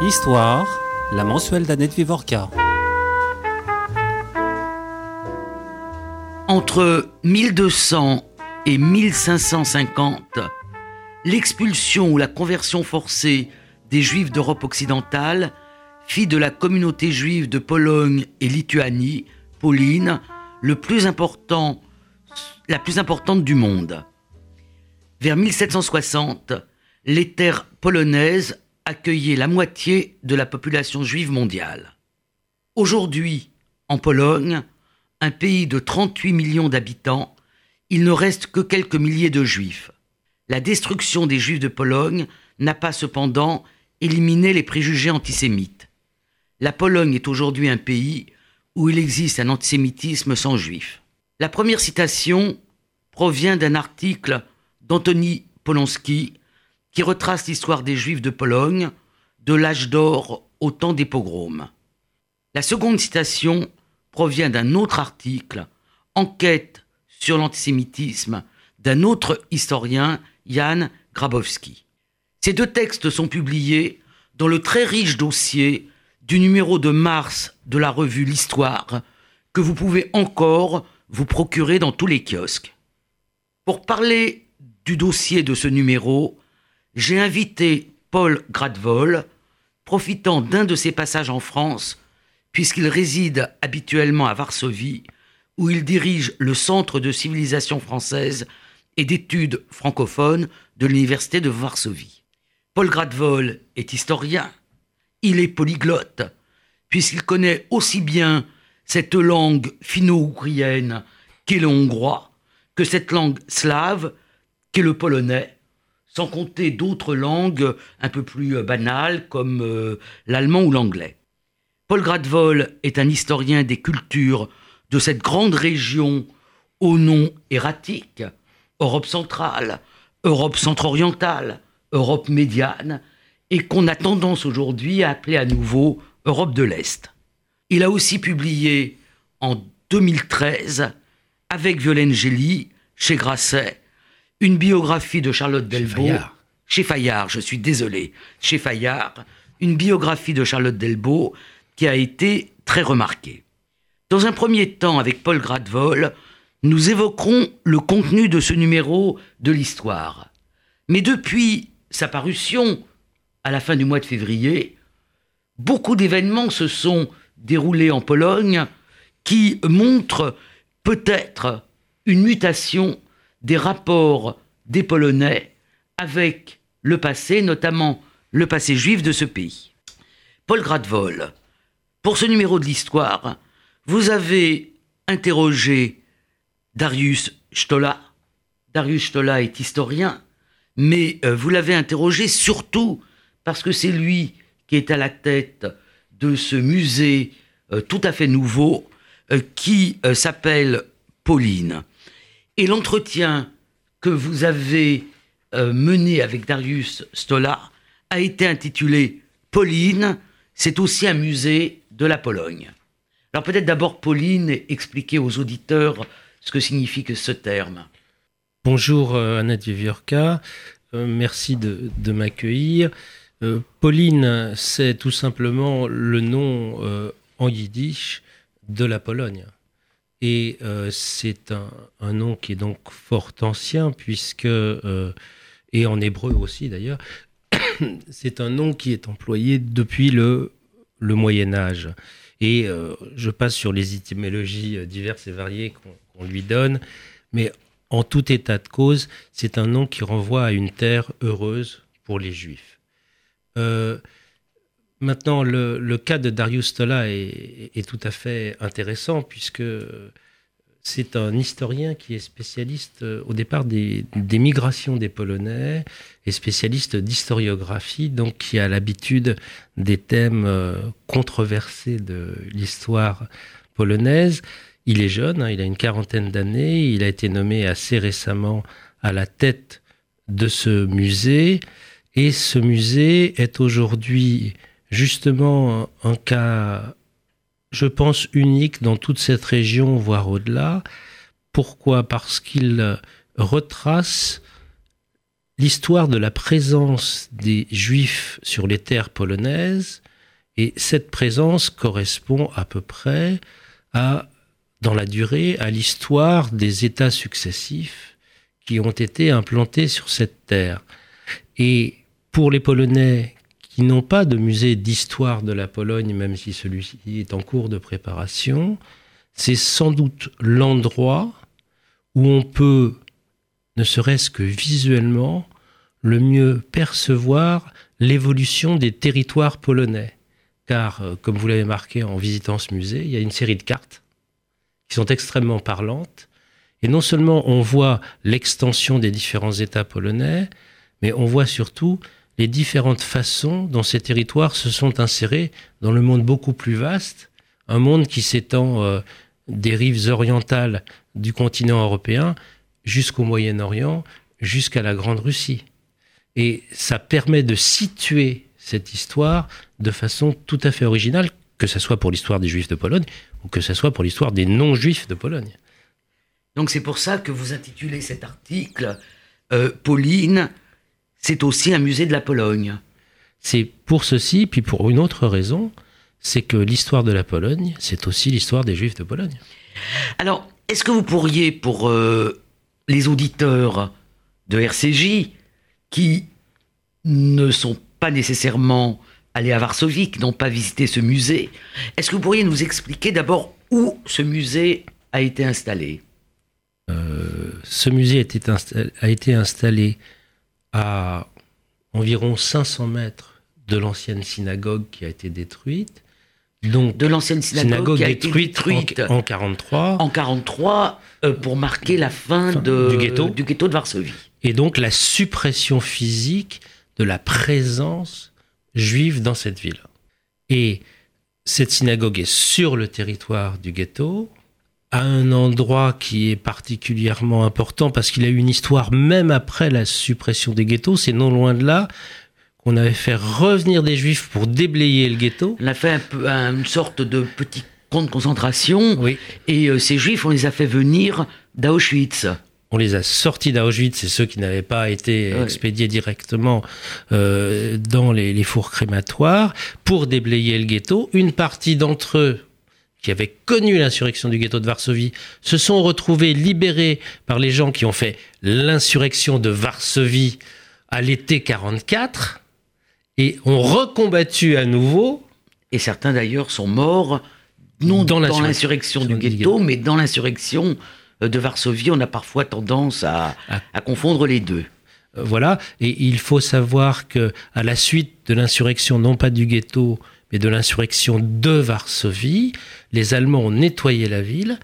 Histoire, la mensuelle d'Annette Vivorca. Entre 1200 et 1550, l'expulsion ou la conversion forcée des Juifs d'Europe occidentale fit de la communauté juive de Pologne et Lituanie, Pauline, le plus important, la plus importante du monde. Vers 1760, les terres polonaises accueillaient la moitié de la population juive mondiale. Aujourd'hui, en Pologne, un pays de 38 millions d'habitants, il ne reste que quelques milliers de juifs. La destruction des juifs de Pologne n'a pas cependant éliminé les préjugés antisémites. La Pologne est aujourd'hui un pays où il existe un antisémitisme sans juifs. La première citation provient d'un article d'Antoni Polonski qui retrace l'histoire des juifs de Pologne de l'âge d'or au temps des pogroms. La seconde citation provient d'un autre article, Enquête sur l'antisémitisme, d'un autre historien, Jan Grabowski. Ces deux textes sont publiés dans le très riche dossier du numéro de mars de la revue L'Histoire, que vous pouvez encore vous procurer dans tous les kiosques. Pour parler du dossier de ce numéro, j'ai invité Paul Gradvol, profitant d'un de ses passages en France, puisqu'il réside habituellement à Varsovie, où il dirige le Centre de civilisation française et d'études francophones de l'Université de Varsovie. Paul Gradvol est historien, il est polyglotte, puisqu'il connaît aussi bien cette langue finno-ougrienne qu'est le hongrois, que cette langue slave qu'est le polonais, sans compter d'autres langues un peu plus banales comme euh, l'allemand ou l'anglais. Paul Gradvol est un historien des cultures de cette grande région au nom erratique, Europe centrale, Europe centre-orientale, Europe médiane, et qu'on a tendance aujourd'hui à appeler à nouveau Europe de l'Est. Il a aussi publié en 2013, avec Violaine Gély, chez Grasset, une biographie de Charlotte Delbo. Chez Fayard, je suis désolé. Chez Fayard, une biographie de Charlotte Delbo qui a été très remarquée. Dans un premier temps, avec Paul Gradvol, nous évoquerons le contenu de ce numéro de l'histoire. Mais depuis sa parution, à la fin du mois de février, beaucoup d'événements se sont déroulés en Pologne qui montrent peut-être une mutation des rapports des Polonais avec le passé, notamment le passé juif de ce pays. Paul Gradvol, pour ce numéro de l'histoire, vous avez interrogé Darius Stola. Darius Stola est historien, mais euh, vous l'avez interrogé surtout parce que c'est lui qui est à la tête de ce musée euh, tout à fait nouveau euh, qui s'appelle Pauline. Et l'entretien que vous avez mené avec Darius Stola a été intitulé Pauline, c'est aussi un musée de la Pologne. Alors peut-être d'abord Pauline expliquer aux auditeurs ce que signifie ce terme. Bonjour Annette Viviorca. Euh, merci de, m'accueillir. Euh, Pauline, c'est tout simplement le nom euh, en yiddish de la Pologne. Et c'est un, nom qui est donc fort ancien, puisque, et en hébreu aussi d'ailleurs, c'est un nom qui est employé depuis le, Moyen Âge. Et je passe sur les étymologies diverses et variées qu'on lui donne, mais en tout état de cause, c'est un nom qui renvoie à une terre heureuse pour les Juifs. Maintenant, le, cas de Darius Tola est, tout à fait intéressant puisque c'est un historien qui est spécialiste euh, au départ des, migrations des Polonais et spécialiste d'historiographie, donc qui a l'habitude des thèmes euh, controversés de l'histoire polonaise. Il est jeune, hein, il a une quarantaine d'années, il a été nommé assez récemment à la tête de ce musée, et ce musée est aujourd'hui justement un cas, je pense, unique dans toute cette région, voire au-delà. Pourquoi? Parce qu'il retrace l'histoire de la présence des Juifs sur les terres polonaises, et cette présence correspond à peu près à, dans la durée, à l'histoire des États successifs qui ont été implantés sur cette terre. Et pour les Polonais qui n'ont pas de musée d'histoire de la Pologne, même si celui-ci est en cours de préparation, c'est sans doute l'endroit où on peut, ne serait-ce que visuellement, le mieux percevoir l'évolution des territoires polonais. Car, euh, comme vous l'avez marqué en visitant ce musée, il y a une série de cartes qui sont extrêmement parlantes. Et non seulement on voit l'extension des différents États polonais, mais on voit surtout les différentes façons dont ces territoires se sont insérés dans le monde beaucoup plus vaste, un monde qui s'étend euh, des rives orientales du continent européen jusqu'au Moyen-Orient, jusqu'à la Grande Russie. Et ça permet de situer cette histoire de façon tout à fait originale, que ce soit pour l'histoire des Juifs de Pologne ou que ce soit pour l'histoire des non-Juifs de Pologne. Donc c'est pour ça que vous intitulez cet article euh, Pauline, c'est aussi un musée de la Pologne. C'est pour ceci, puis pour une autre raison, c'est que l'histoire de la Pologne, c'est aussi l'histoire des Juifs de Pologne. Alors, est-ce que vous pourriez, pour euh, les auditeurs de RCJ, qui ne sont pas nécessairement allés à Varsovie, qui n'ont pas visité ce musée, est-ce que vous pourriez nous expliquer d'abord où ce musée a été installé? Euh, Ce musée a été, a été installé à environ 500 mètres de l'ancienne synagogue qui a été détruite. Donc, de l'ancienne synagogue, qui a détruite, été détruite en, 43. En 43 euh, pour marquer la fin, de, du, ghetto. du ghetto de Varsovie. Et donc la suppression physique de la présence juive dans cette ville. Et cette synagogue est sur le territoire du ghetto, à un endroit qui est particulièrement important parce qu'il a eu une histoire même après la suppression des ghettos. C'est non loin de là qu'on avait fait revenir des juifs pour déblayer le ghetto. On a fait un peu, une sorte de petit camp de concentration. Oui. Et euh, ces juifs, on les a fait venir d'Auschwitz on les a sortis d'Auschwitz, c'est ceux qui n'avaient pas été expédiés directement euh, dans les, les, fours crématoires, pour déblayer le ghetto. Une partie d'entre eux qui avaient connu l'insurrection du ghetto de Varsovie, se sont retrouvés libérés par les gens qui ont fait l'insurrection de Varsovie à l'été 44 et ont recombattu à nouveau. Et certains d'ailleurs sont morts, non dans, l'insurrection du ghetto, mais dans l'insurrection euh, de Varsovie. On a parfois tendance à, ah. à confondre les deux. Euh, voilà, et il faut savoir que à la suite de l'insurrection, non pas du ghetto, mais de l'insurrection de Varsovie, les Allemands ont nettoyé la ville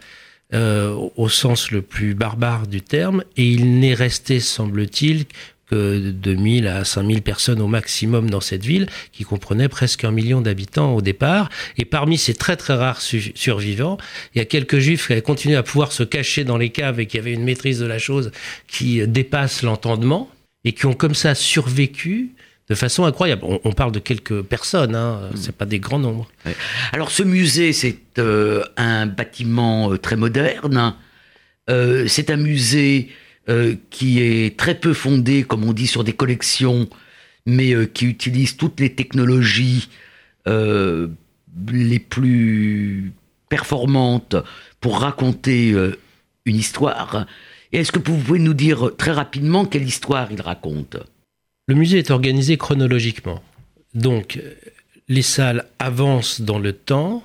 euh, au sens le plus barbare du terme, et il n'est resté, semble-t-il, que 2000 à 5000 personnes au maximum dans cette ville, qui comprenait presque un million d'habitants au départ. Et parmi ces très très rares survivants, il y a quelques juifs qui avaient continué à pouvoir se cacher dans les caves et qui avaient une maîtrise de la chose qui dépasse l'entendement, et qui ont comme ça survécu de façon incroyable. On, parle de quelques personnes, hein, mm. c'est pas des grands nombres. Alors ce musée, c'est euh, un bâtiment euh, très moderne. Euh, c'est un musée qui est très peu fondé, comme on dit, sur des collections, mais qui utilise toutes les technologies les plus performantes pour raconter une histoire. Est-ce que vous pouvez nous dire très rapidement quelle histoire il raconte? Le musée est organisé chronologiquement. Donc, les salles avancent dans le temps.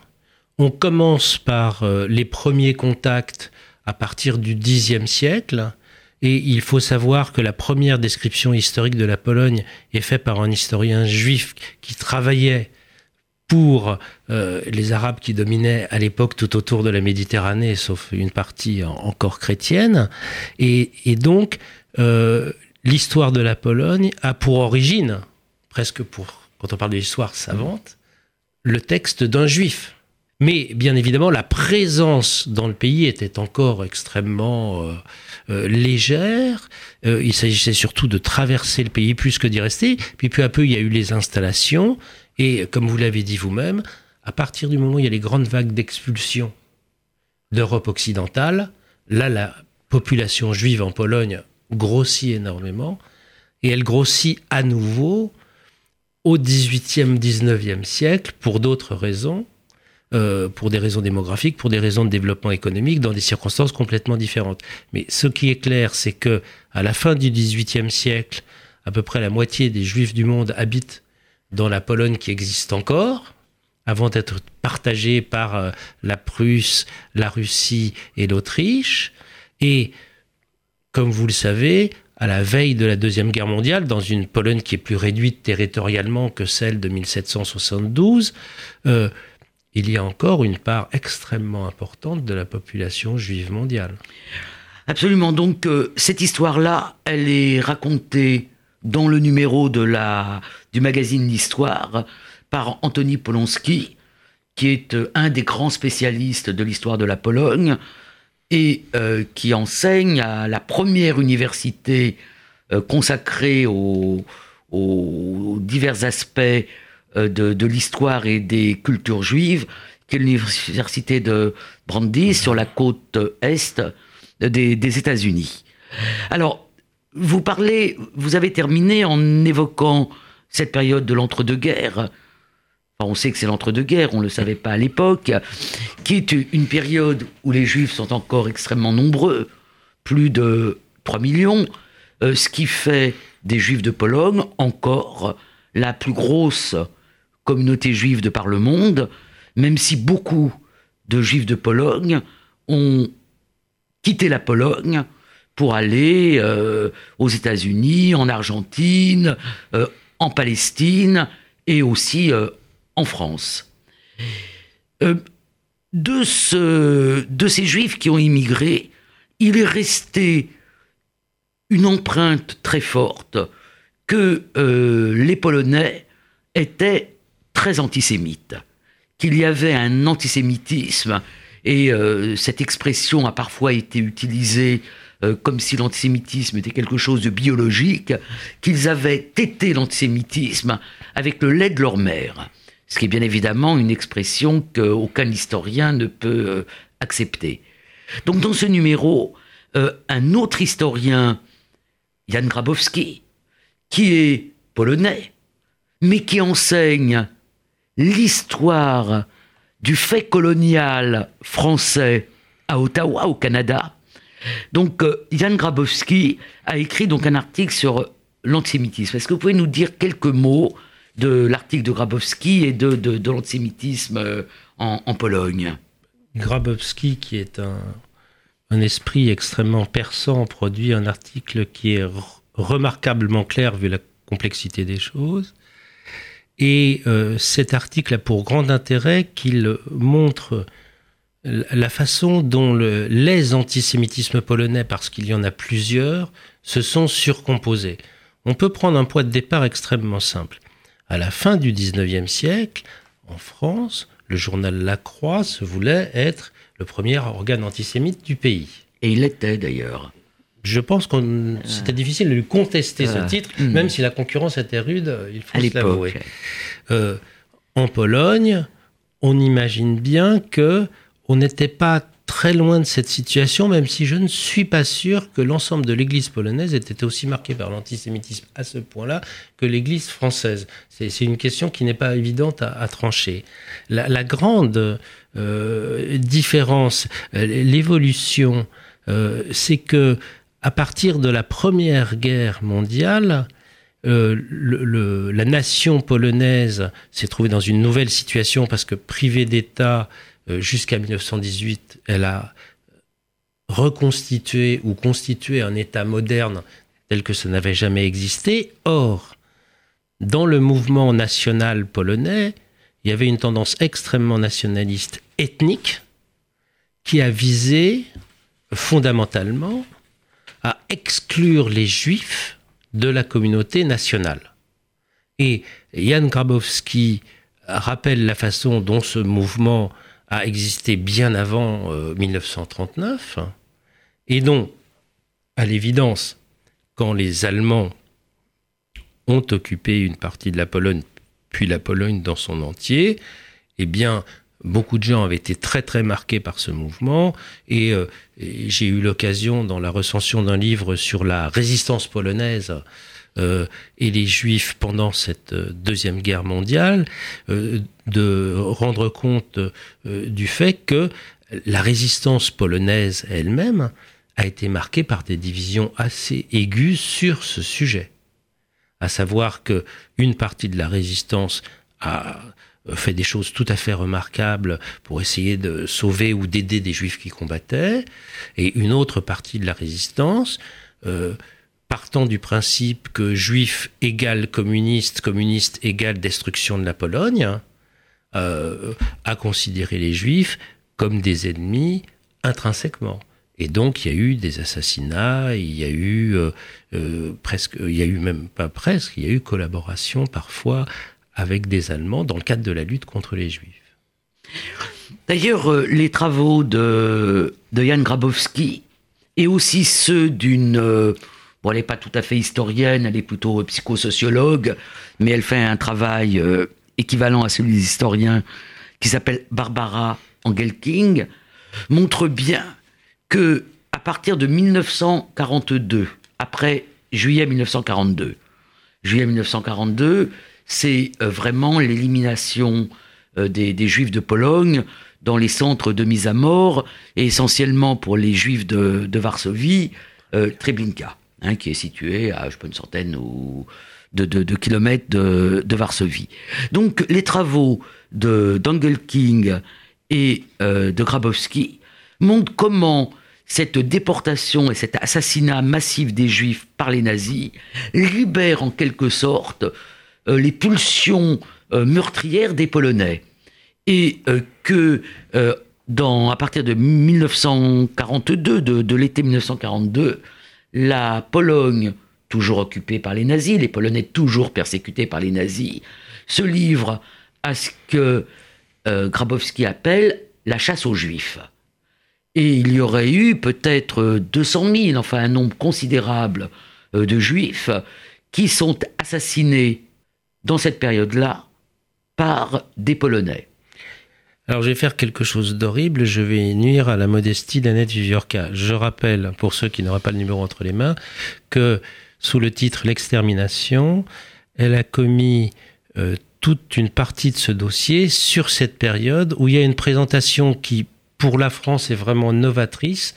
On commence par euh, les premiers contacts à partir du Xe siècle. Et il faut savoir que la première description historique de la Pologne est faite par un historien juif qui travaillait pour euh, les Arabes qui dominaient à l'époque tout autour de la Méditerranée, sauf une partie encore chrétienne. Et, donc, euh, l'histoire de la Pologne a pour origine, presque pour, quand on parle de l'histoire savante, le texte d'un juif. Mais bien évidemment, la présence dans le pays était encore extrêmement euh, euh, légère. Euh, il s'agissait surtout de traverser le pays plus que d'y rester. Puis peu à peu, il y a eu les installations. Et comme vous l'avez dit vous-même, à partir du moment où il y a les grandes vagues d'expulsion d'Europe occidentale, là, la population juive en Pologne grossit énormément Et elle grossit à nouveau au 18e, 19e siècle pour d'autres raisons, euh, pour des raisons démographiques, pour des raisons de développement économique, dans des circonstances complètement différentes. Mais ce qui est clair, c'est que à la fin du 18e siècle, à peu près la moitié des juifs du monde habitent dans la Pologne qui existe encore, avant d'être partagée par euh, la Prusse, la Russie et l'Autriche. Et comme vous le savez, à la veille de la Deuxième Guerre mondiale, dans une Pologne qui est plus réduite territorialement que celle de 1772, euh, il y a encore une part extrêmement importante de la population juive mondiale. Absolument. Donc euh, cette histoire-là, elle est racontée dans le numéro de la, du magazine L'Histoire par Anthony Polonsky, qui est euh, un des grands spécialistes de l'histoire de la Pologne et euh, qui enseigne à la première université euh, consacrée aux, divers aspects de, l'histoire et des cultures juives, qui est l'université de Brandeis sur la côte est des, des États-Unis. Alors, vous parlez, vous avez terminé en évoquant cette période de l'entre-deux-guerres. On sait que c'est l'entre-deux-guerres, on ne le savait pas à l'époque, qui est une période où les juifs sont encore extrêmement nombreux, plus de 3 millions, euh, ce qui fait des juifs de Pologne encore la plus grosse communauté juive de par le monde, même si beaucoup de juifs de Pologne ont quitté la Pologne pour aller euh, aux États-Unis, en Argentine, euh, en Palestine et aussi en France. de, ce, de ces juifs qui ont immigré, il est resté une empreinte très forte que les Polonais étaient très antisémites, qu'il y avait un antisémitisme, et cette expression a parfois été utilisée euh, comme si l'antisémitisme était quelque chose de biologique, qu'ils avaient tété l'antisémitisme avec le lait de leur mère. Ce qui est bien évidemment une expression qu'aucun historien ne peut euh, accepter. Donc dans ce numéro, euh, un autre historien, Jan Grabowski, qui est polonais, mais qui enseigne l'histoire du fait colonial français à Ottawa, au Canada, donc, euh, Jan Grabowski a écrit donc un article sur l'antisémitisme. Est-ce que vous pouvez nous dire quelques mots de l'article de Grabowski et de, de, l'antisémitisme euh, en, Pologne Grabowski, qui est un, un, esprit extrêmement perçant, produit un article qui est remarquablement clair vu la complexité des choses. Et euh, cet article a pour grand intérêt qu'il montre la façon dont les antisémitismes polonais, parce qu'il y en a plusieurs, se sont surcomposés. On peut prendre un point de départ extrêmement simple. À la fin du XIXe siècle, en France, le journal La Croix se voulait être le premier organe antisémite du pays. Et il l'était d'ailleurs. Je pense que c'était difficile de lui contester ce ah. titre, hmm. même si la concurrence était rude, il faut l'avouer. Euh, en Pologne, on imagine bien que on n'était pas très loin de cette situation, même si je ne suis pas sûr que l'ensemble de l'Église polonaise ait été aussi marquée par l'antisémitisme à ce point-là que l'Église française. C'est une question qui n'est pas évidente à, trancher. La, grande euh, différence, euh, l'évolution, euh, c'est que à partir de la Première Guerre mondiale, la nation polonaise s'est trouvée dans une nouvelle situation parce que privée d'État, jusqu'à 1918, elle a reconstitué ou constitué un État moderne tel que ça n'avait jamais existé. Or, dans le mouvement national polonais, il y avait une tendance extrêmement nationaliste ethnique qui a visé fondamentalement à exclure les juifs de la communauté nationale. Et Jan Grabowski rappelle la façon dont ce mouvement a existé bien avant 1939, euh, et dont, à l'évidence, quand les Allemands ont occupé une partie de la Pologne, puis la Pologne dans son entier, eh bien, beaucoup de gens avaient été très très marqués par ce mouvement. Et, euh, j'ai eu l'occasion dans la recension d'un livre sur la résistance polonaise euh, et les Juifs pendant cette euh, deuxième guerre mondiale, euh, de rendre compte du fait que la résistance polonaise elle-même a été marquée par des divisions assez aiguës sur ce sujet. À savoir que une partie de la résistance a fait des choses tout à fait remarquables pour essayer de sauver ou d'aider des juifs qui combattaient, et une autre partie de la résistance partant du principe que juif égale communiste, communiste égale destruction de la Pologne, euh, a considéré les juifs comme des ennemis intrinsèquement. Et donc il y a eu des assassinats, il y a eu euh, euh, presque, il y a eu même pas presque, il y a eu collaboration parfois avec des Allemands dans le cadre de la lutte contre les Juifs. D'ailleurs, les travaux de, de Jan Grabowski et aussi ceux d'une Bon, elle n'est pas tout à fait historienne, elle est plutôt psychosociologue, mais elle fait un travail euh, équivalent à celui des historiens qui s'appelle Barbara Engelking, montre bien que à partir de 1942, après juillet 1942, juillet 1942, c'est euh, vraiment l'élimination euh, des, Juifs de Pologne dans les centres de mise à mort, essentiellement pour les Juifs de, Varsovie, Treblinka. Hein, qui est situé à je sais pas, une centaine ou de, kilomètres de, Varsovie. Donc les travaux de King et euh, de Grabowski montrent comment cette déportation et cet assassinat massif des Juifs par les nazis libère en quelque sorte euh, les pulsions euh, meurtrières des Polonais et que dans, à partir de 1942, de, de l'été 1942, la Pologne, toujours occupée par les nazis, les Polonais toujours persécutés par les nazis, se livrent à ce que euh, Grabowski appelle la chasse aux juifs. Et il y aurait eu peut-être 200 000, enfin un nombre considérable euh, de juifs qui sont assassinés dans cette période-là par des Polonais. Alors je vais faire quelque chose d'horrible, je vais nuire à la modestie d'Annette Viviorca. Je rappelle, pour ceux qui n'auraient pas le numéro entre les mains, que sous le titre L'extermination, elle a commis euh, toute une partie de ce dossier sur cette période où il y a une présentation qui, pour la France, est vraiment novatrice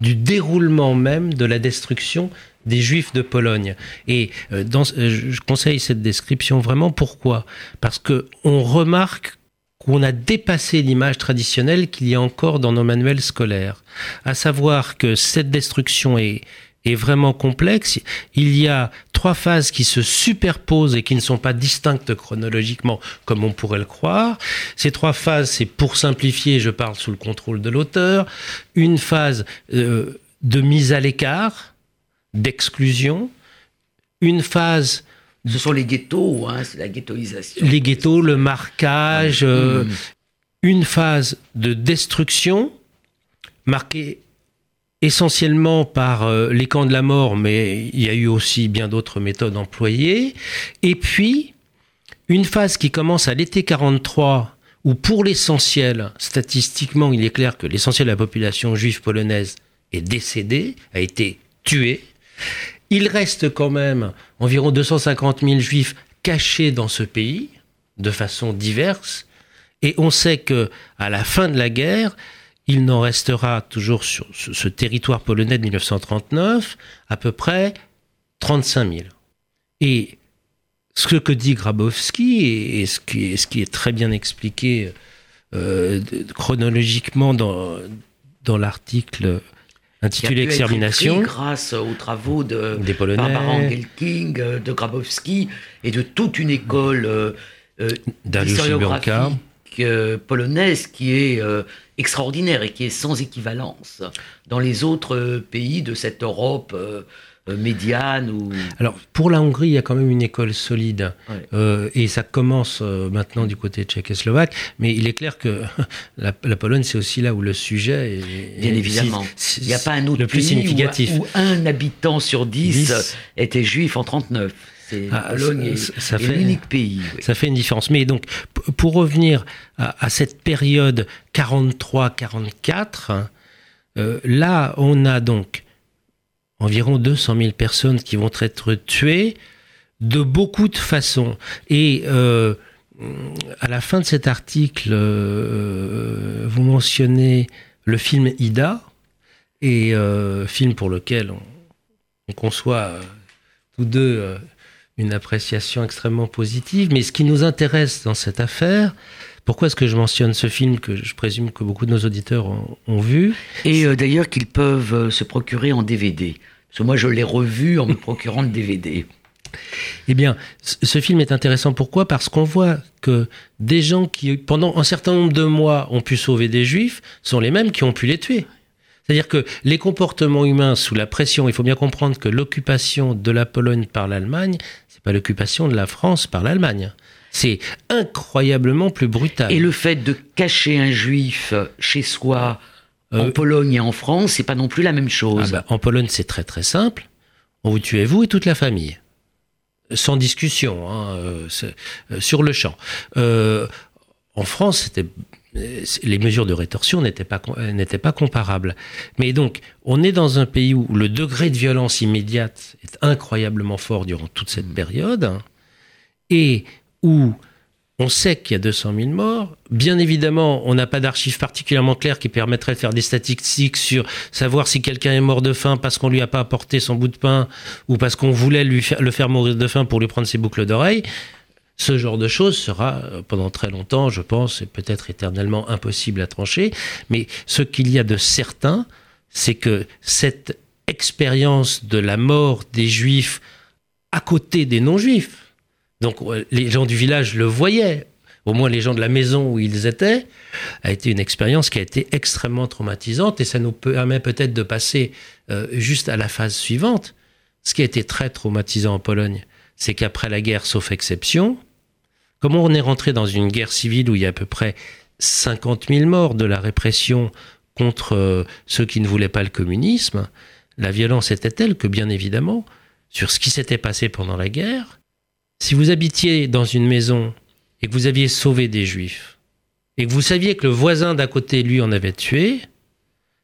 du déroulement même de la destruction des Juifs de Pologne. Et euh, euh, je conseille cette description vraiment. Pourquoi? Parce que on remarque qu'on a dépassé l'image traditionnelle qu'il y a encore dans nos manuels scolaires. À savoir que cette destruction est, est vraiment complexe. Il y a trois phases qui se superposent et qui ne sont pas distinctes chronologiquement comme on pourrait le croire. Ces trois phases, c'est pour simplifier, je parle sous le contrôle de l'auteur, une phase euh, de mise à l'écart, d'exclusion, une phase ce sont les ghettos, hein, c'est la ghettoisation. Les ghettos, le marquage, euh, mmh. une phase de destruction marquée essentiellement par euh, les camps de la mort, mais il y a eu aussi bien d'autres méthodes employées. Et puis, une phase qui commence à l'été 43, où pour l'essentiel, statistiquement, il est clair que l'essentiel de la population juive polonaise est décédée, a été tuée. Il reste quand même environ 250 000 juifs cachés dans ce pays, de façon diverse, et on sait que à la fin de la guerre, il n'en restera toujours sur ce territoire polonais de 1939 à peu près 35 000. Et ce que dit Grabowski, et ce qui est, très bien expliqué euh, chronologiquement dans l'article intitulé Extermination. grâce aux travaux de Des Polonais. Barbara Engelking, euh, de Grabowski et de toute une école euh, euh euh, polonaise qui est euh, extraordinaire et qui est sans équivalence dans les autres pays de cette Europe euh, médiane ou... Alors, pour la Hongrie, il y a quand même une école solide. Ouais. Euh, et ça commence euh, maintenant du côté tchécoslovaque. Mais il est clair que la, la Pologne, c'est aussi là où le sujet est... Bien évidemment. il n'y a pas un autre le plus significatif. Où, où, un habitant sur dix, 10 était juif en 39. Ah, Pologne ça, est, est l'unique pays. Oui. Ça fait une différence. Mais donc, pour revenir à, à cette période 43-44, euh, là, on a donc environ 200 000 personnes qui vont être tuées de beaucoup de façons. Et euh, à la fin de cet article, euh, vous mentionnez le film Ida, et euh, film pour lequel on, on conçoit tous deux une appréciation extrêmement positive. Mais ce qui nous intéresse dans cette affaire, pourquoi est-ce que je mentionne ce film que je présume que beaucoup de nos auditeurs ont, vu? Et d'ailleurs qu'ils peuvent se procurer en DVD. Parce que moi, je l'ai revu en me procurant le DVD. Eh bien, ce film est intéressant. Pourquoi? Parce qu'on voit que des gens qui, pendant un certain nombre de mois, ont pu sauver des juifs, sont les mêmes qui ont pu les tuer. C'est-à-dire que les comportements humains sous la pression, il faut bien comprendre que l'occupation de la Pologne par l'Allemagne, c'est pas l'occupation de la France par l'Allemagne. C'est incroyablement plus brutal. Et le fait de cacher un juif chez soi, en Euh, Pologne et en France, c'est pas non plus la même Ah chose. bah, en Pologne, c'est très très simple. On vous tuez vous et toute la famille. Sans discussion, hein, euh, euh, sur le champ. Euh, en France, c'était les mesures de rétorsion n'étaient pas n'étaient pas comparables. Mais donc, on est dans un pays où le degré de violence immédiate est incroyablement fort durant toute cette période, hein, et où on sait qu'il y a 200 000 morts. Bien évidemment, on n'a pas d'archives particulièrement claires qui permettraient de faire des statistiques sur savoir si quelqu'un est mort de faim parce qu'on lui a pas apporté son bout de pain ou parce qu'on voulait lui le faire mourir de faim pour lui prendre ses boucles d'oreilles. Ce genre de choses sera euh, pendant très longtemps, je pense, et peut-être éternellement impossible à trancher. Mais ce qu'il y a de certain, c'est que cette expérience de la mort des juifs à côté des non-juifs, donc euh, les gens du village le voyaient, au moins les gens de la maison où ils étaient, a été une expérience qui a été extrêmement traumatisante et ça nous permet peut-être de passer euh, juste à la phase suivante. Ce qui a été très traumatisant en Pologne, c'est qu'après la guerre, sauf exception, comme on est rentré dans une guerre civile où il y a à peu près 50 000 morts de la répression contre euh, ceux qui ne voulaient pas le communisme, la violence était telle que, bien évidemment, sur ce qui s'était passé pendant la guerre, si vous habitiez dans une maison et que vous aviez sauvé des juifs, et que vous saviez que le voisin d'à côté, lui, en avait tué,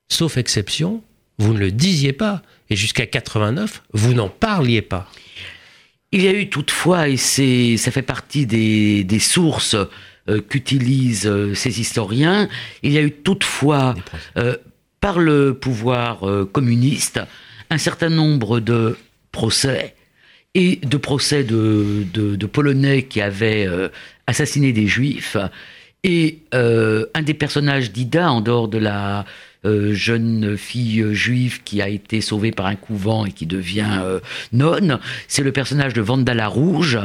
sauf exception, vous ne le disiez pas. Et jusqu'à 89, vous n'en parliez pas. Il y a eu toutefois, et c'est, ça fait partie des, des sources euh, qu'utilisent euh, ces historiens, il y a eu toutefois, euh, par le pouvoir communiste, un certain nombre de procès et de procès de, Polonais qui avaient euh, assassiné des Juifs. Et euh, un des personnages d'Ida, en dehors de la euh, jeune fille juive qui a été sauvée par un couvent et qui devient nonne, c'est le personnage de Vandala Rouge,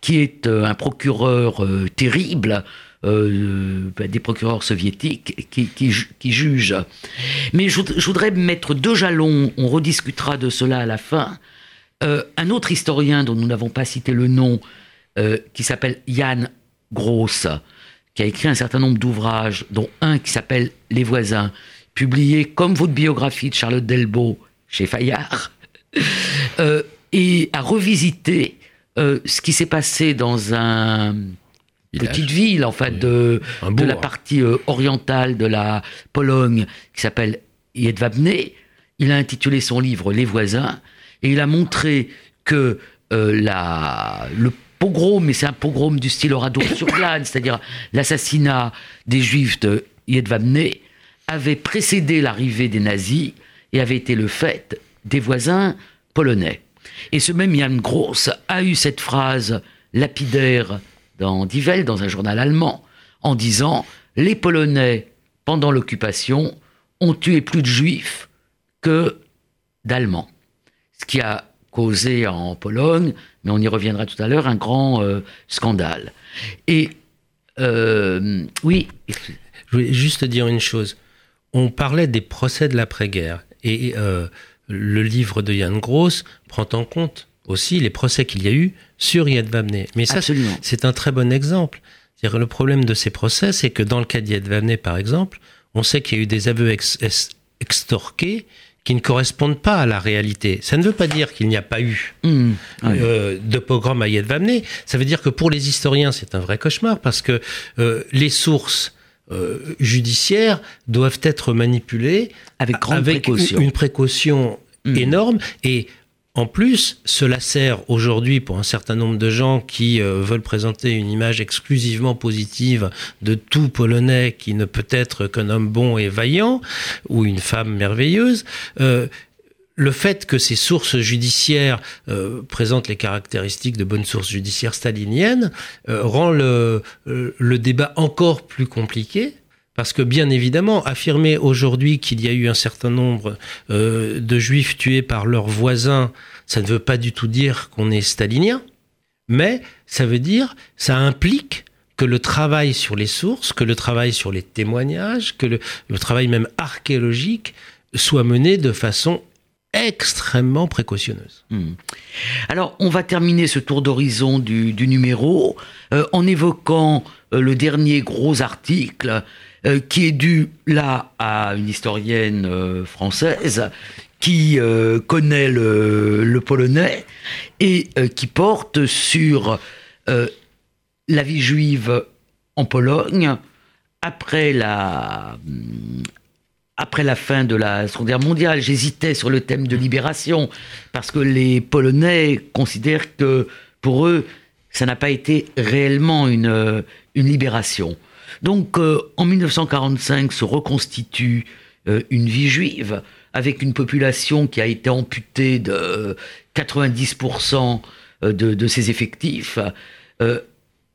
qui est un procureur terrible, des procureurs soviétiques qui, qui, ju- qui jugent. Mais je voudrais mettre deux jalons, on rediscutera de cela à la fin. Euh, un autre historien dont nous n'avons pas cité le nom, euh, qui s'appelle Jan Gross, qui a écrit un certain nombre d'ouvrages, dont un qui s'appelle Les voisins, publié comme votre biographie de Charlotte Delbo chez Fayard, euh, et a revisité ce qui s'est passé dans un Village. petite ville, en fait, de, de la partie orientale de la Pologne, qui s'appelle Jedwabne. Il a intitulé son livre Les voisins, et il a montré que euh, le pogrom, mais c'est un pogrom du style Oradour-sur-Glane, c'est-à-dire l'assassinat des juifs de Jedwabne, avait précédé l'arrivée des nazis et avait été le fait des voisins polonais. Et ce même Jan Gross a eu cette phrase lapidaire dans Die dans un journal allemand, en disant Les Polonais, pendant l'occupation, ont tué plus de juifs que d'Allemands. Ce qui a causé en Pologne, mais on y reviendra tout à l'heure, un grand euh, scandale. Et euh, oui, Je voulais juste dire une chose. On parlait des procès de l'après-guerre. Et euh, le livre de Yann Gross prend en compte aussi les procès qu'il y a eu sur Yad Vamne. Mais ça, c'est un très bon exemple. C'est-à-dire, le problème de ces procès, c'est que dans le cas d'Yad Vamne, par exemple, on sait qu'il y a eu des aveux ex- ex- extorqués qui ne correspondent pas à la réalité. Ça ne veut pas dire qu'il n'y a pas eu ouais. euh, de pogrom à Yad Vamne. Ça veut dire que pour les historiens, c'est un vrai cauchemar parce que euh, les sources euh, judiciaires doivent être manipulées avec grande avec précaution. une, une précaution Mm. énorme et en plus, cela sert aujourd'hui pour un certain nombre de gens qui euh, veulent présenter une image exclusivement positive de tout Polonais qui ne peut être qu'un homme bon et vaillant ou une femme merveilleuse. Euh, le fait que ces sources judiciaires euh, présentent les caractéristiques de bonnes sources judiciaires staliniennes rend le, le débat encore plus compliqué parce que bien évidemment, affirmer aujourd'hui qu'il y a eu un certain nombre euh, de juifs tués par leurs voisins, ça ne veut pas du tout dire qu'on est stalinien, mais ça veut dire, ça implique que le travail sur les sources, que le travail sur les témoignages, que le, travail même archéologique soit mené de façon extrêmement précautionneuse. Hmm. Alors, on va terminer ce tour d'horizon du, numéro euh, en évoquant euh, le dernier gros article euh, qui est dû là à une historienne française qui connaît le, polonais et qui porte sur la vie juive en Pologne après la après la fin de la Seconde Guerre mondiale. J'hésitais sur le thème de libération parce que les Polonais considèrent que pour eux, ça n'a pas été réellement une, une libération. Donc euh, en 1945 se reconstitue euh, une vie juive avec une population qui a été amputée de 90% euh, de, ses effectifs.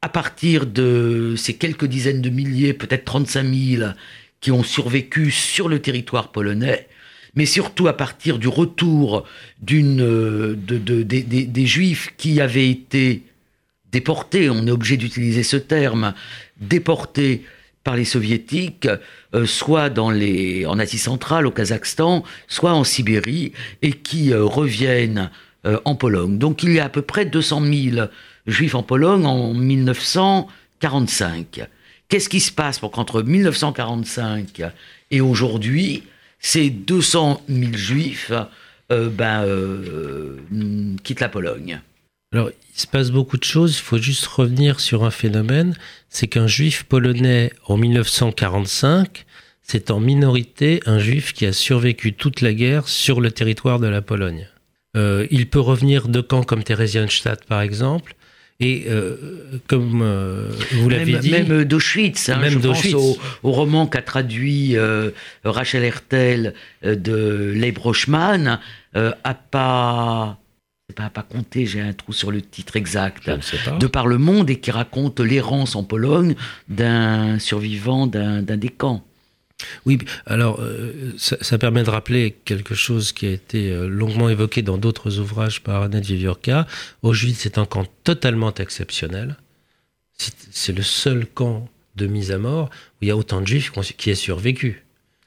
à partir de ces quelques dizaines de milliers, peut-être 35 000, qui ont survécu sur le territoire polonais, mais surtout à partir du retour d'une, des juifs qui avaient été déportés, on est obligé d'utiliser ce terme, déportés par les soviétiques, euh, soit dans les, en Asie centrale, au Kazakhstan, soit en Sibérie, et qui euh, reviennent euh, en Pologne. Donc il y a à peu près 200 000 juifs en Pologne en 1945. Qu'est-ce qui se passe pour qu'entre 1945 et aujourd'hui, ces 200 000 juifs ben, quittent la Pologne alors, il se passe beaucoup de choses. Il faut juste revenir sur un phénomène. C'est qu'un juif polonais en 1945, c'est en minorité un juif qui a survécu toute la guerre sur le territoire de la Pologne. Euh, il peut revenir de camps comme Theresienstadt, par exemple. Et euh, comme euh, vous l'avez dit, même d'Auschwitz, hein, même je pense au, au, roman qu'a traduit Rachel Hertel de Leib Rochman, a pas pas, pas compter, j'ai un trou sur le titre exact, de par le monde et qui raconte l'errance en Pologne d'un survivant d'un des camps. Oui, alors euh, ça, permet de rappeler quelque chose qui a été euh, longuement évoqué dans d'autres ouvrages par Annette Viviorca. Auschwitz c'est un camp totalement exceptionnel. C'est le seul camp de mise à mort où il y a autant de juifs qui aient survécu.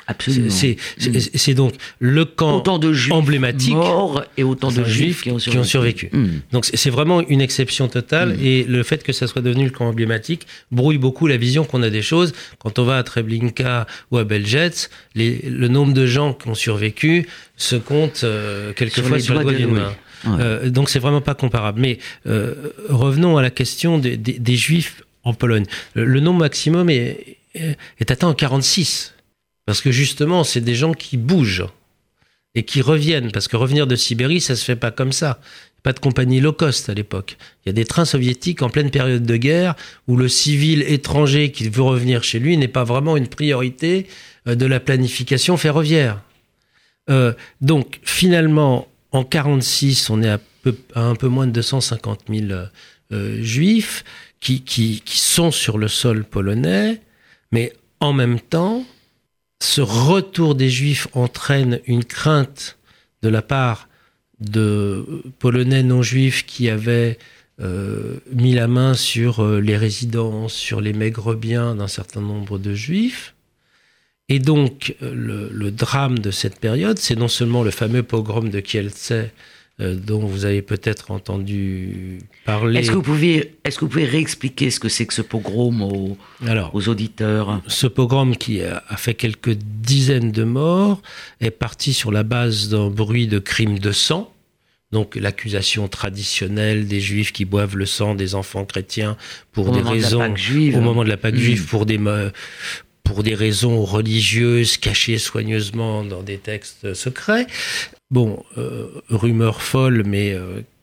Absolument. C'est donc le camp autant de juifs emblématique morts et autant de juifs qui ont survécu. Hmm. Donc c'est vraiment une exception totale hmm. et le fait que ça soit devenu le camp emblématique brouille beaucoup la vision qu'on a des choses. Quand on va à Treblinka ou à Belzec, le nombre de gens qui ont survécu se compte euh, quelquefois sur, le doigt d'une main. Euh, donc c'est vraiment pas comparable. Mais euh, revenons à la question des, des, juifs en Pologne. Le, nombre maximum est, est atteint en 46. Parce que justement, c'est des gens qui bougent et qui reviennent. Parce que revenir de Sibérie, ça se fait pas comme ça. Pas de compagnie low cost à l'époque. Il y a des trains soviétiques en pleine période de guerre où le civil étranger qui veut revenir chez lui n'est pas vraiment une priorité euh, de la planification ferroviaire. Euh, donc finalement, en 46, on est à, un peu moins de 250 000 euh, juifs qui, qui sont sur le sol polonais, mais en même temps, ce retour des Juifs entraîne une crainte de la part de Polonais non juifs qui avaient euh, mis la main sur euh, les résidences, sur les maigres biens d'un certain nombre de Juifs. Et donc, euh, le, drame de cette période, c'est non seulement le fameux pogrom de Kielce euh, dont vous avez peut-être entendu parler. Est-ce que vous pouvez, est-ce que vous pouvez réexpliquer ce que c'est que ce pogrom aux, Alors, aux auditeurs? Ce pogrom qui a, fait quelques dizaines de morts est parti sur la base d'un bruit de crime de sang. Donc l'accusation traditionnelle des juifs qui boivent le sang des enfants chrétiens pour des raisons au moment de la Pâque juive pour des pour des raisons religieuses cachées soigneusement dans des textes secrets. Bon, rumeur folle, mais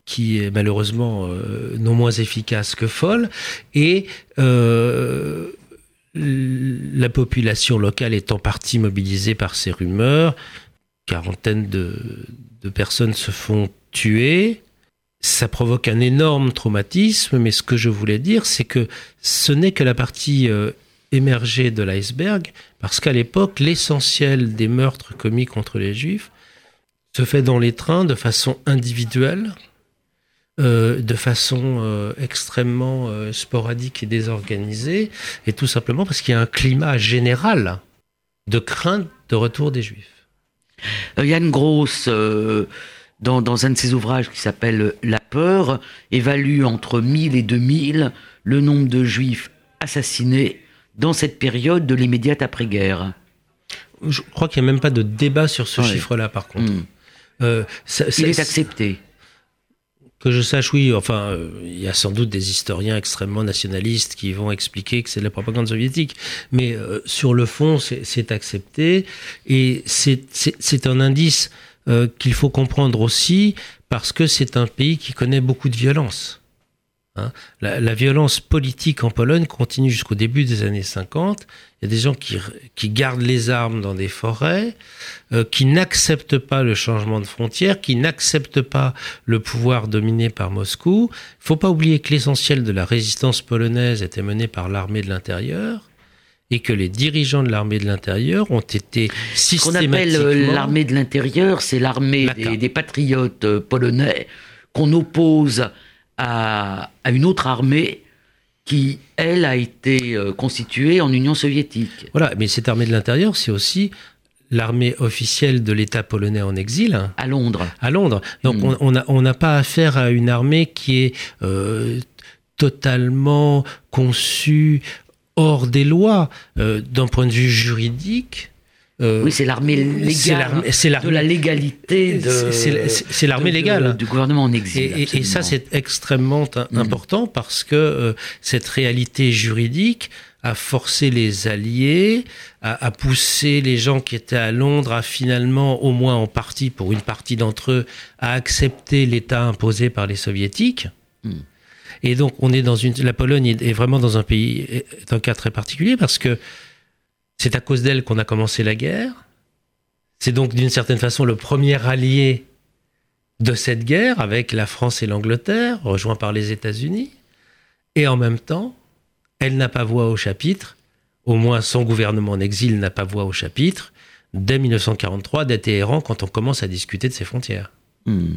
qui est malheureusement non moins efficace que folle, et la population locale est en partie mobilisée par ces rumeurs. Quarantaine de, personnes se font tuer. Ça provoque un énorme traumatisme, mais ce que je voulais dire, c'est que ce n'est que la partie euh, émergée de l'iceberg, parce qu'à l'époque, l'essentiel des meurtres commis contre les juifs se fait dans les trains de façon individuelle, euh, de façon euh, extrêmement euh, sporadique et désorganisée, et tout simplement parce qu'il y a un climat général de crainte de retour des Juifs. Yann Gross, dans, dans, un de ses ouvrages qui s'appelle La peur, évalue entre 1000 et 2000 le nombre de Juifs assassinés dans cette période de l'immédiate après-guerre. Je crois qu'il n'y a même pas de débat sur ce chiffre-là, par contre. Hmm. Il est accepté. Que je sache, oui, enfin, euh, il y a sans doute des historiens extrêmement nationalistes qui vont expliquer que c'est de la propagande soviétique, mais euh, sur le fond, c'est accepté, et c'est un indice euh, qu'il faut comprendre aussi parce que c'est un pays qui connaît beaucoup de violence. Hein. La, violence politique en Pologne continue jusqu'au début des années 50. Il y a des gens qui, qui gardent les armes dans des forêts, euh, qui n'acceptent pas le changement de frontières, qui n'acceptent pas le pouvoir dominé par Moscou. Il ne faut pas oublier que l'essentiel de la résistance polonaise était mené par l'armée de l'intérieur et que les dirigeants de l'armée de l'intérieur ont été systématiquement... Ce qu'on appelle euh, l'armée de l'intérieur, c'est l'armée des, des, patriotes euh, polonais qu'on oppose à, une autre armée qui, elle, a été euh, constituée en Union soviétique. Voilà, mais cette armée de l'intérieur, c'est aussi l'armée officielle de l'État polonais en exil. À Londres. À Londres. Donc hmm. on n'a pas affaire à une armée qui est euh, totalement conçue hors des lois euh, d'un point de vue juridique. Euh, oui, c'est l'armée légale. C'est de la légalité. C'est l'armée légale. Du gouvernement en exil. Et, ça, c'est extrêmement mm. important parce que euh, cette réalité juridique a forcé les alliés, a, a, poussé les gens qui étaient à Londres à finalement, au moins en partie, pour une partie d'entre eux, à accepter l'État imposé par les soviétiques. Mm. Et donc, on est dans une. La Pologne est vraiment dans un pays, est un cas très particulier parce que c'est à cause d'elle qu'on a commencé la guerre. C'est donc d'une certaine façon le premier allié de cette guerre avec la France et l'Angleterre, rejoint par les États-Unis. Et en même temps, elle n'a pas voix au chapitre, au moins son gouvernement en exil n'a pas voix au chapitre, dès 1943, dès Téhéran, quand on commence à discuter de ses frontières. Hmm.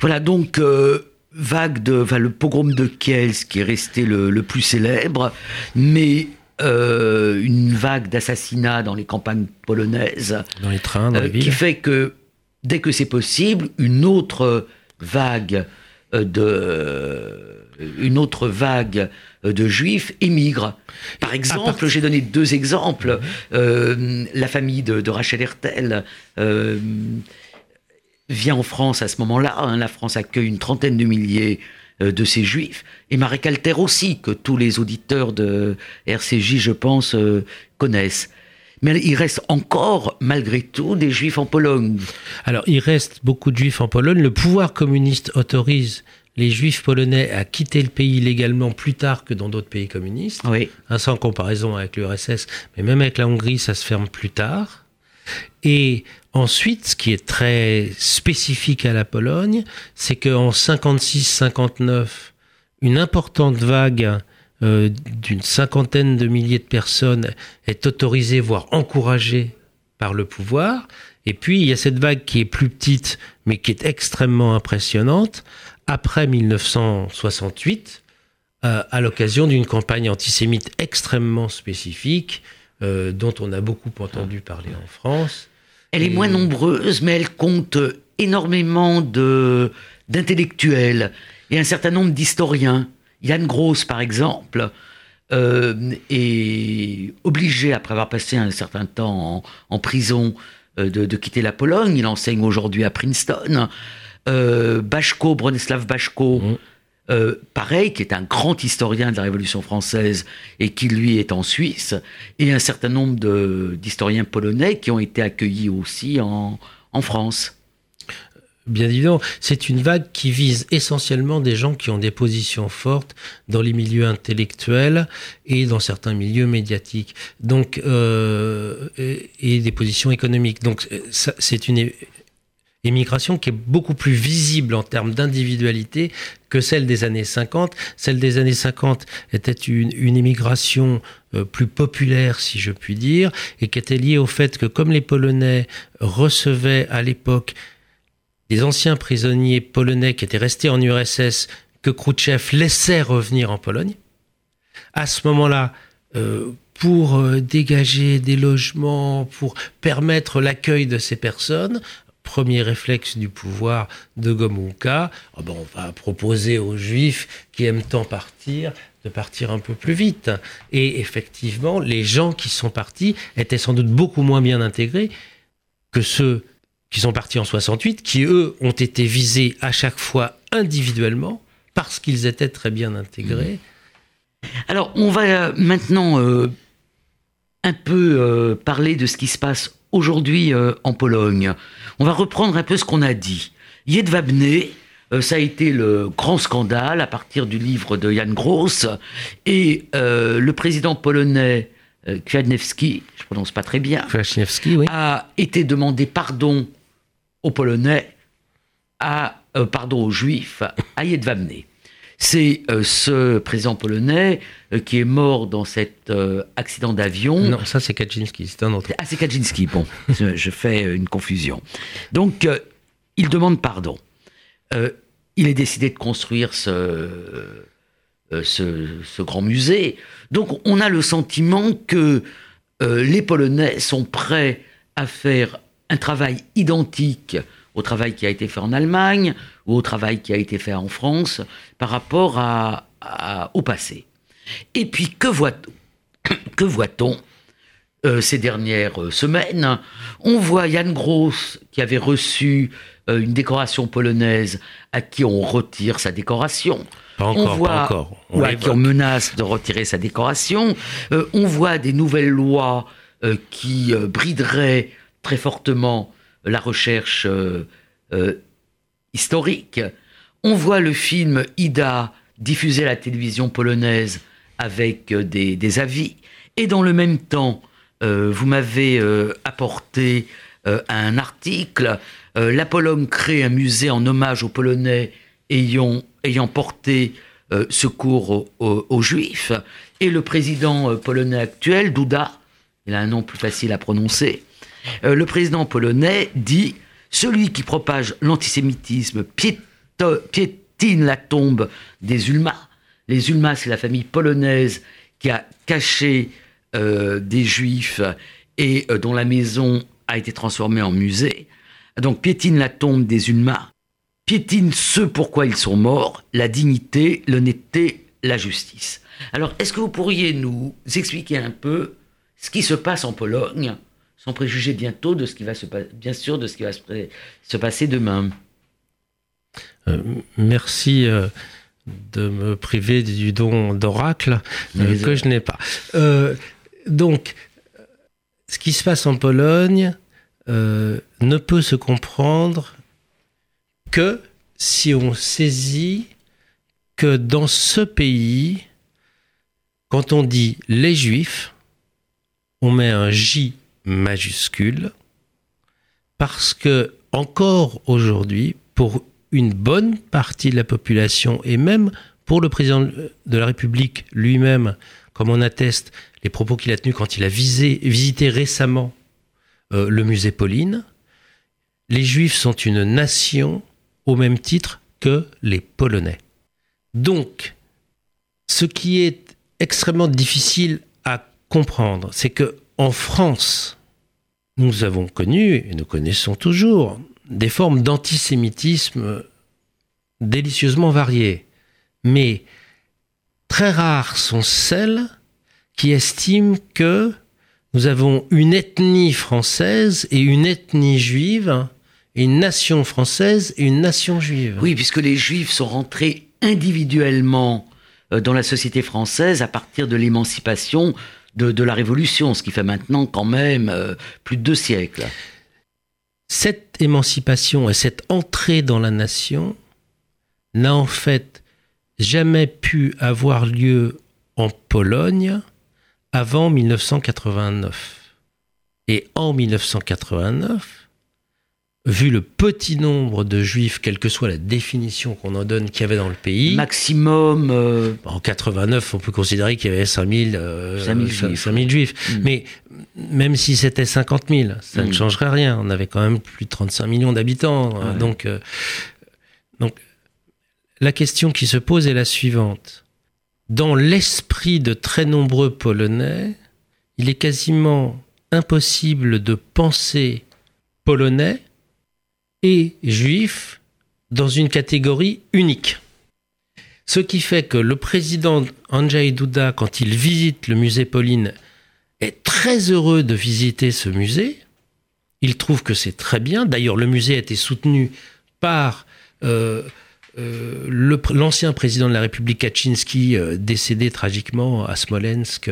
Voilà donc euh, vague de, le pogrom de Kielce qui est resté le plus célèbre, mais euh, une vague d'assassinats dans les campagnes polonaises. Dans les trains, dans les euh, villes. Qui fait que, dès que c'est possible, une autre vague euh, de une autre vague de juifs émigre. Par exemple, j'ai donné deux exemples. la famille de, Rachel Hertel vient en France à ce moment-là. Hein. la France accueille une trentaine de milliers de ces juifs. Et Marek Alter aussi, que tous les auditeurs de RCJ, je pense, euh, connaissent. Mais il reste encore, malgré tout, des juifs en Pologne. Alors, il reste beaucoup de juifs en Pologne. Le pouvoir communiste autorise les juifs polonais à quitter le pays légalement plus tard que dans d'autres pays communistes. Oui. Hein, sans comparaison avec l'URSS, mais même avec la Hongrie, ça se ferme plus tard. Et ensuite, ce qui est très spécifique à la Pologne, c'est qu'en 56-59, une importante vague euh, d'une cinquantaine de milliers de personnes est autorisée, voire encouragée par le pouvoir. Et puis, il y a cette vague qui est plus petite, mais qui est extrêmement impressionnante, après 1968, euh, à l'occasion d'une campagne antisémite extrêmement spécifique, euh, dont on a beaucoup entendu parler en France. Elle est moins nombreuse, mais elle compte énormément de d'intellectuels et un certain nombre d'historiens. Yann Gross, par exemple, euh, est obligé, après avoir passé un certain temps en, prison, euh, de, quitter la Pologne. Il enseigne aujourd'hui à Princeton. Euh, Bachko, Bronislav Bachko, mmh. Euh, pareil, qui est un grand historien de la Révolution française et qui lui est en Suisse, et un certain nombre d'historiens polonais qui ont été accueillis aussi en, France. bien évidemment, c'est une vague qui vise essentiellement des gens qui ont des positions fortes dans les milieux intellectuels et dans certains milieux médiatiques, donc euh, et, et, des positions économiques. Donc c'est une émigration qui est beaucoup plus visible en termes d'individualité que celle des années 50. Celle des années 50 était une, immigration euh, plus populaire, si je puis dire, et qui était liée au fait que comme les Polonais recevaient à l'époque des anciens prisonniers polonais qui étaient restés en URSS, que Khrouchtchev laissait revenir en Pologne, à ce moment-là, euh, pour euh, dégager des logements, pour permettre l'accueil de ces personnes, premier réflexe du pouvoir de Gomulka, oh ben on va proposer aux juifs qui aiment tant partir de partir un peu plus vite. Et effectivement, les gens qui sont partis étaient sans doute beaucoup moins bien intégrés que ceux qui sont partis en 68, qui eux ont été visés à chaque fois individuellement parce qu'ils étaient très bien intégrés. Alors, on va maintenant euh, un peu euh, parler de ce qui se passe aujourd'hui euh, en Pologne. On va reprendre un peu ce qu'on a dit. Jedwabne, euh, ça a été le grand scandale à partir du livre de Jan Gross. Et euh, le président polonais Kwiatkowski, je prononce pas très bien, oui. a été demandé pardon aux Polonais, à, pardon aux Juifs, à Jedwabne. C'est euh, ce président polonais euh, qui est mort dans cet euh, accident d'avion. Non, ça c'est Kaczynski, c'est un autre. Ah, c'est Kaczynski, bon, je, fais une confusion. Donc, il demande pardon. il est décidé de construire ce, ce, ce, grand musée. Donc, on a le sentiment que les Polonais sont prêts à faire un travail identique au travail qui a été fait en Allemagne ou au travail qui a été fait en France par rapport à, au passé. Et puis que voit-on Que voit-on euh, ces dernières euh, semaines? On voit Jan Gross qui avait reçu euh, une décoration polonaise à qui on retire sa décoration. Pas encore, on voit, pas encore. On à qui on menace de retirer sa décoration. on voit des nouvelles lois qui brideraient très fortement la recherche euh, euh, historique. On voit le film Ida diffusé à la télévision polonaise avec euh, des, avis. Et dans le même temps, vous m'avez apporté un article. la Pologne crée un musée en hommage aux Polonais ayant, ayant porté secours aux, Juifs. Et le président polonais actuel, Duda, il a un nom plus facile à prononcer, euh, le président polonais dit Celui qui propage l'antisémitisme piétine la tombe des Ulmas. Les Ulmas, c'est la famille polonaise qui a caché euh, des juifs et euh, dont la maison a été transformée en musée. Donc piétine la tombe des Ulmas, piétine ce pourquoi ils sont morts, la dignité, l'honnêteté, la justice. Alors, est-ce que vous pourriez nous expliquer un peu ce qui se passe en Pologne sans préjuger bientôt de ce qui va se bien sûr de ce qui va se, passer demain. Euh, merci euh, de me priver du don d'oracle euh, que je n'ai pas. donc, ce qui se passe en Pologne ne peut se comprendre que si on saisit que dans ce pays, quand on dit les juifs, on met un J majuscule parce que encore aujourd'hui, pour une bonne partie de la population et même pour le président de la République lui-même, comme on atteste les propos qu'il a tenus quand il a visité récemment euh, le musée Pauline, les Juifs sont une nation au même titre que les Polonais. Donc, ce qui est extrêmement difficile comprendre, c'est que en France, nous avons connu, et nous connaissons toujours, des formes d'antisémitisme délicieusement variées. Mais très rares sont celles qui estiment que nous avons une ethnie française et une ethnie juive, une nation française et une nation juive. Oui, puisque les juifs sont rentrés individuellement euh, dans la société française à partir de l'émancipation de, la Révolution, ce qui fait maintenant quand même euh, plus de deux siècles. cette émancipation et cette entrée dans la nation n'a en fait jamais pu avoir lieu en Pologne avant 1989. Et en 1989, vu le petit nombre de juifs, quelle que soit la définition qu'on en donne qu'il y avait dans le pays. Maximum. Euh, en 89, on peut considérer qu'il y avait 5000 euh, juifs. Mm. Mais même si c'était 50 000, ça ne mm. changerait rien. On avait quand même plus de 35 millions d'habitants. Hein. Donc, euh, donc, la question qui se pose est la suivante. Dans l'esprit de très nombreux Polonais, il est quasiment impossible de penser polonais et juifs dans une catégorie unique. Ce qui fait que le président Andrzej Duda, quand il visite le musée Pauline, est très heureux de visiter ce musée. Il trouve que c'est très bien. D'ailleurs, le musée a été soutenu par euh, euh, l'ancien président de la République Kaczynski, euh, décédé tragiquement à Smolensk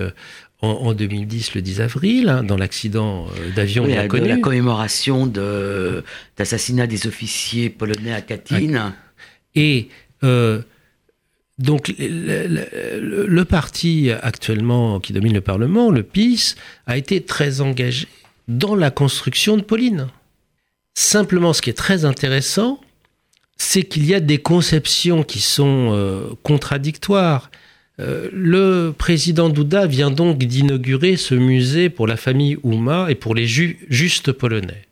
en, 2010, le 10 avril, hein, dans l'accident euh, d'avion oui, bien connu. La commémoration de l'assassinat des officiers polonais à Katyn. Et euh, donc le, le, parti actuellement qui domine le Parlement, le PIS, a été très engagé dans la construction de Pauline. Simplement, ce qui est très intéressant, c'est qu'il y a des conceptions qui sont euh, contradictoires. Euh, le président Douda vient donc d'inaugurer ce musée pour la famille Ouma et pour les justes polonais.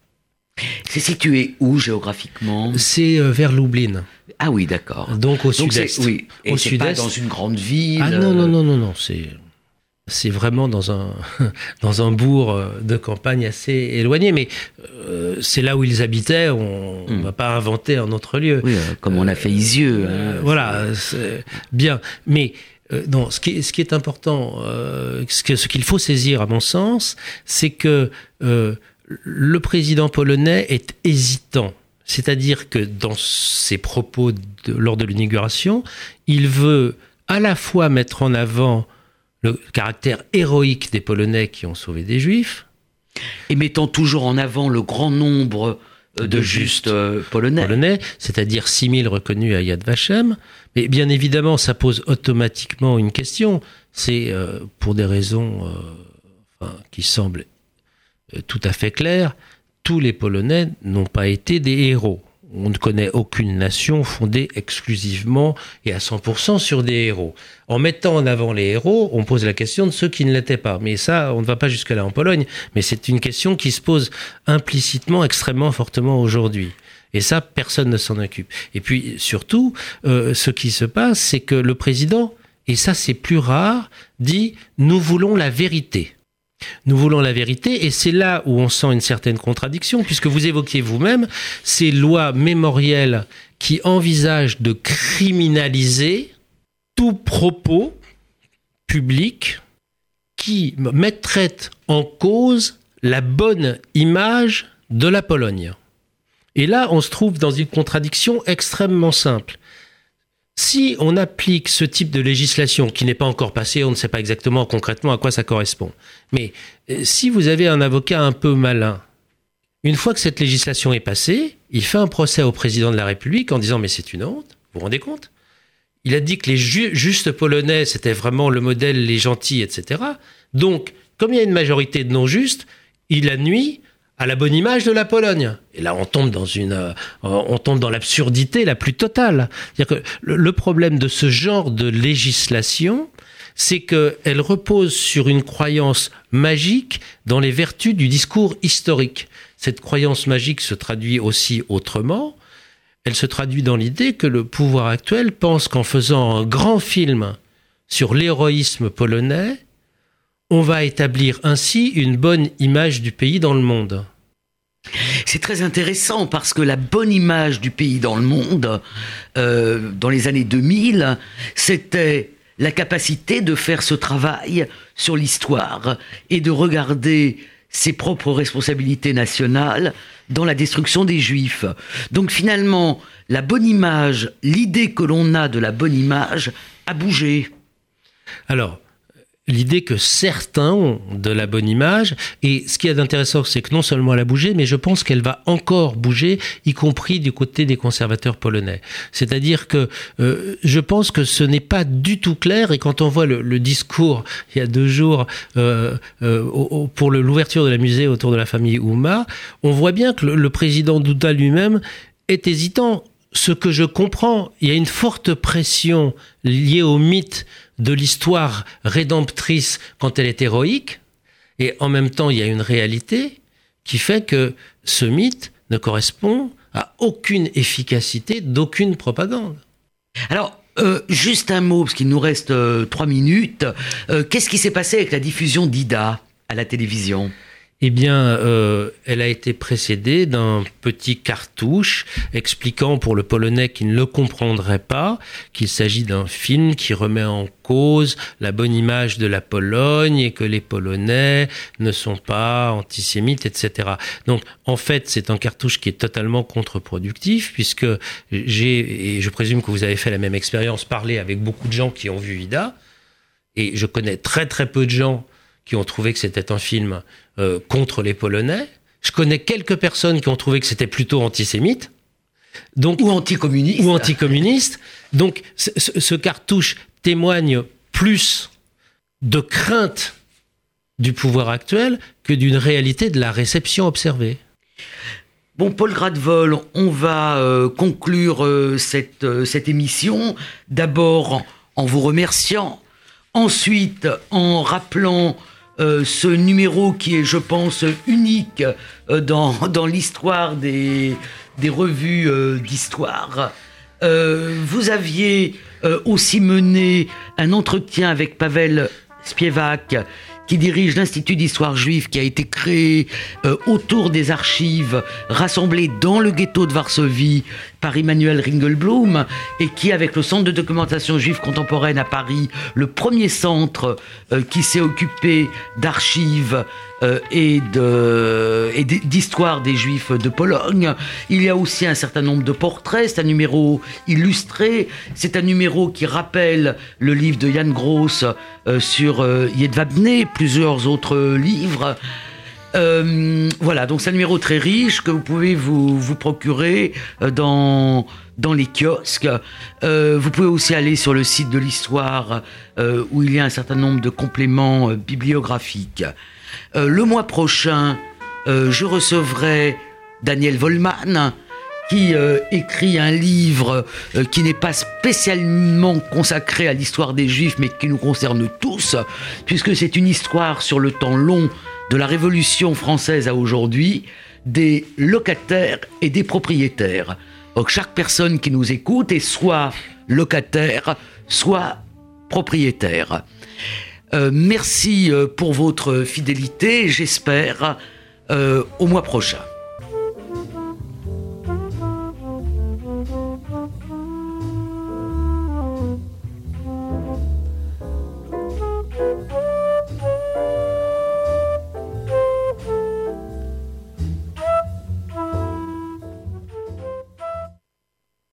C'est situé où géographiquement? C'est euh, vers Lublin. Ah oui, d'accord. Donc au sud-est. Oui, et au sud-est. Pas dans une grande ville. Ah non non non non non, c'est c'est vraiment dans un dans un bourg euh, de campagne assez éloigné, mais c'est là où ils habitaient. On ne hmm. va pas inventer un autre lieu. Oui, comme on a fait Isieux. Hein, voilà, bien. Mais euh, non, ce qui, est, important, euh, ce qu'il faut saisir à mon sens, c'est que euh, le président polonais est hésitant. C'est-à-dire que dans ses propos lors de l'inauguration, il veut à la fois mettre en avant le caractère héroïque des Polonais qui ont sauvé des Juifs. Et mettant toujours en avant le grand nombre de, justes polonais. polonais c'est-à-dire 6000 reconnus à Yad Vashem, mais bien évidemment, ça pose automatiquement une question. C'est euh, pour des raisons euh, qui semblent euh, tout à fait claires, tous les Polonais n'ont pas été des héros. On ne connaît aucune nation fondée exclusivement et à 100% sur des héros. En mettant en avant les héros, on pose la question de ceux qui ne l'étaient pas. Mais ça, on ne va pas jusque-là en Pologne, mais c'est une question qui se pose implicitement extrêmement fortement aujourd'hui. Et ça, personne ne s'en occupe. Et puis surtout, euh, ce qui se passe, c'est que le président, et ça c'est plus rare, dit nous voulons la vérité. Nous voulons la vérité, et c'est là où on sent une certaine contradiction, puisque vous évoquiez vous-même ces lois mémorielles qui envisagent de criminaliser tout propos public qui mettrait en cause la bonne image de la Pologne. Et là, on se trouve dans une contradiction extrêmement simple. Si on applique ce type de législation qui n'est pas encore passée, on ne sait pas exactement concrètement à quoi ça correspond. Mais euh, si vous avez un avocat un peu malin, une fois que cette législation est passée, il fait un procès au président de la République en disant mais c'est une honte, vous vous rendez compte? Il a dit que les justes polonais c'était vraiment le modèle, les gentils, etc. Donc, comme il y a une majorité de non-justes, il a nuit à la bonne image de la Pologne. Et là, on tombe dans une, euh, on tombe dans l'absurdité la plus totale. C'est-à-dire que le, problème de ce genre de législation, c'est qu'elle repose sur une croyance magique dans les vertus du discours historique. Cette croyance magique se traduit aussi autrement. Elle se traduit dans l'idée que le pouvoir actuel pense qu'en faisant un grand film sur l'héroïsme polonais, on va établir ainsi une bonne image du pays dans le monde. C'est très intéressant parce que la bonne image du pays dans le monde, euh, dans les années 2000, c'était la capacité de faire ce travail sur l'histoire et de regarder ses propres responsabilités nationales dans la destruction des juifs. Donc finalement, la bonne image, l'idée que l'on a de la bonne image a bougé. Alors, l'idée que certains ont de la bonne image. Et ce qui est intéressant, c'est que non seulement elle a bougé, mais je pense qu'elle va encore bouger, y compris du côté des conservateurs polonais. C'est-à-dire que euh, je pense que ce n'est pas du tout clair. Et quand on voit le, discours il y a deux jours euh, euh, pour l'ouverture de la musée autour de la famille Ouma, on voit bien que le, le président Duda lui-même est hésitant ce que je comprends, il y a une forte pression liée au mythe de l'histoire rédemptrice quand elle est héroïque, et en même temps il y a une réalité qui fait que ce mythe ne correspond à aucune efficacité d'aucune propagande. Alors, euh, juste un mot, parce qu'il nous reste euh, trois minutes. Euh, qu'est-ce qui s'est passé avec la diffusion d'Ida à la télévision? Eh bien, euh, elle a été précédée d'un petit cartouche expliquant pour le Polonais qui ne le comprendrait pas qu'il s'agit d'un film qui remet en cause la bonne image de la Pologne et que les Polonais ne sont pas antisémites, etc. Donc, en fait, c'est un cartouche qui est totalement contre-productif puisque j'ai, et je présume que vous avez fait la même expérience, parlé avec beaucoup de gens qui ont vu Ida, et je connais très très peu de gens qui ont trouvé que c'était un film euh, contre les Polonais. Je connais quelques personnes qui ont trouvé que c'était plutôt antisémite. Donc, ou anticommuniste. Ou anticommuniste. Donc ce, cartouche témoigne plus de crainte du pouvoir actuel que d'une réalité de la réception observée. Bon, Paul Gradvol, on va euh, conclure euh, cette, cette émission. D'abord en vous remerciant, ensuite en rappelant euh, ce numéro qui est, je pense, unique euh, dans, l'histoire des, des revues euh, d'histoire. vous aviez aussi mené un entretien avec Pavel Spievak, qui dirige l'Institut d'histoire juive qui a été créé autour des archives rassemblées dans le ghetto de Varsovie par Emmanuel Ringelblum et qui, avec le Centre de documentation juive contemporaine à Paris, le premier centre euh, qui s'est occupé d'archives euh, et d'histoire des Juifs de Pologne. Il y a aussi un certain nombre de portraits. C'est un numéro illustré. C'est un numéro qui rappelle le livre de Jan Gross euh, sur Yedvabne, plusieurs autres livres. Euh, voilà, donc c'est un numéro très riche que vous pouvez vous, procurer euh, dans, dans les kiosques. Euh, vous pouvez aussi aller sur le site de l'histoire où il y a un certain nombre de compléments bibliographiques. Le mois prochain, je recevrai Daniel Volman qui écrit un livre qui n'est pas spécialement consacré à l'histoire des Juifs, mais qui nous concerne tous, puisque c'est une histoire sur le temps long de la Révolution française à aujourd'hui des locataires et des propriétaires. Donc chaque personne qui nous écoute est soit locataire, soit propriétaire. Euh, merci euh, pour votre fidélité, j'espère euh, au mois prochain.